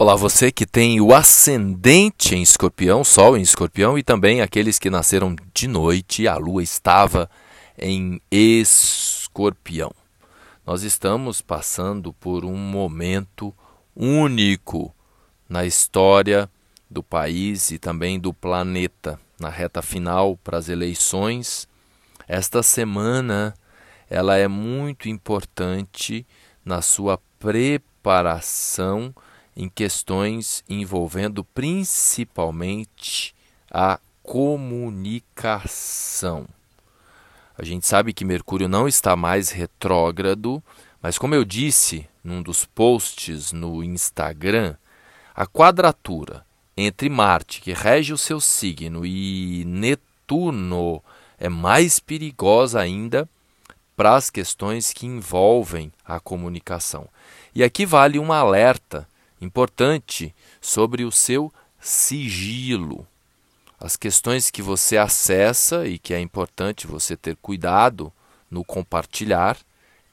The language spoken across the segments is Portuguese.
Olá, você que tem o ascendente em escorpião, sol em escorpião, e também aqueles que nasceram de noite a lua estava em escorpião. Nós estamos passando por um momento único na história do país e também do planeta. Na reta final para as eleições, esta semana ela é muito importante na sua preparação em questões envolvendo principalmente a comunicação. A gente sabe que Mercúrio não está mais retrógrado, mas como eu disse num dos posts no Instagram, a quadratura entre Marte, que rege o seu signo, e Netuno é mais perigosa ainda para as questões que envolvem a comunicação. E aqui vale um alerta importante sobre o seu sigilo. As questões que você acessa e que é importante você ter cuidado no compartilhar.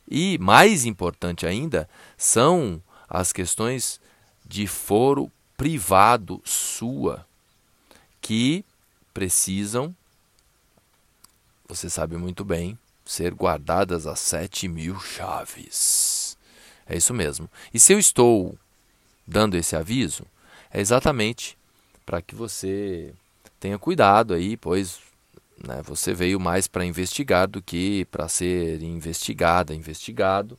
E, mais importante ainda, são as questões de foro privado sua, que precisam, você sabe muito bem, ser guardadas as sete mil chaves. É isso mesmo. E se eu estou dando esse aviso é exatamente para que você tenha cuidado aí, pois né, você veio mais para investigar do que para ser investigada, investigado.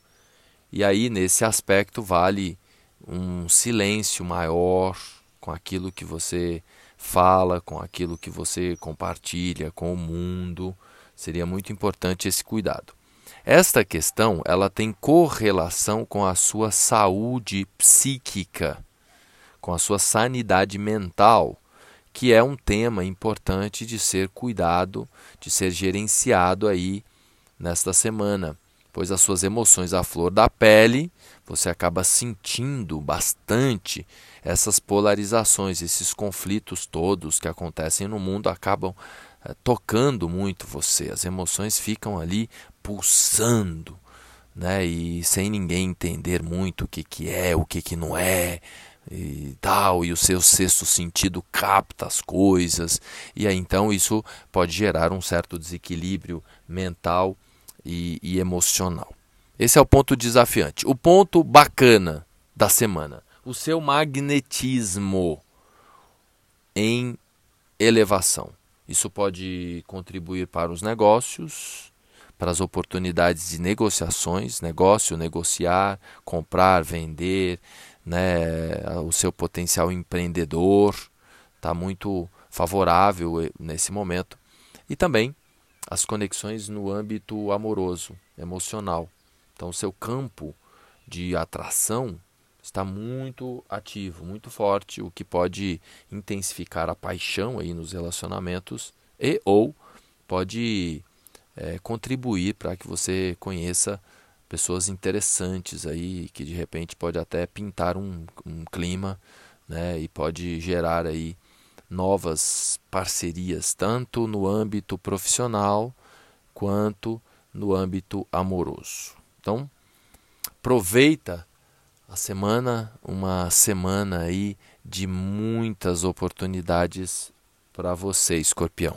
E aí, nesse aspecto, vale um silêncio maior com aquilo que você fala, com aquilo que você compartilha com o mundo. Seria muito importante esse cuidado. Esta questão ela tem correlação com a sua saúde psíquica, com a sua sanidade mental, que é um tema importante de ser cuidado, de ser gerenciado aí nesta semana, pois as suas emoções à flor da pele, você acaba sentindo bastante essas polarizações, esses conflitos todos que acontecem no mundo acabam tocando muito você, as emoções ficam ali pulsando, né? E sem ninguém entender muito o que, que é, o que, que não é e tal, e o seu sexto sentido capta as coisas, e aí então isso pode gerar um certo desequilíbrio mental e, e emocional. Esse é o ponto desafiante. O ponto bacana da semana: o seu magnetismo em elevação. Isso pode contribuir para os negócios, para as oportunidades de negociações, negócio, negociar, comprar, vender, né, o seu potencial empreendedor está muito favorável eh, nesse momento. E também as conexões no âmbito amoroso, emocional. Então, seu campo de atração está muito ativo, muito forte, o que pode intensificar a paixão aí nos relacionamentos e ou pode é, contribuir para que você conheça pessoas interessantes aí que de repente pode até pintar um, um clima né, e pode gerar aí novas parcerias tanto no âmbito profissional quanto no âmbito amoroso. Então, aproveita a semana, uma semana aí de muitas oportunidades para você, escorpião.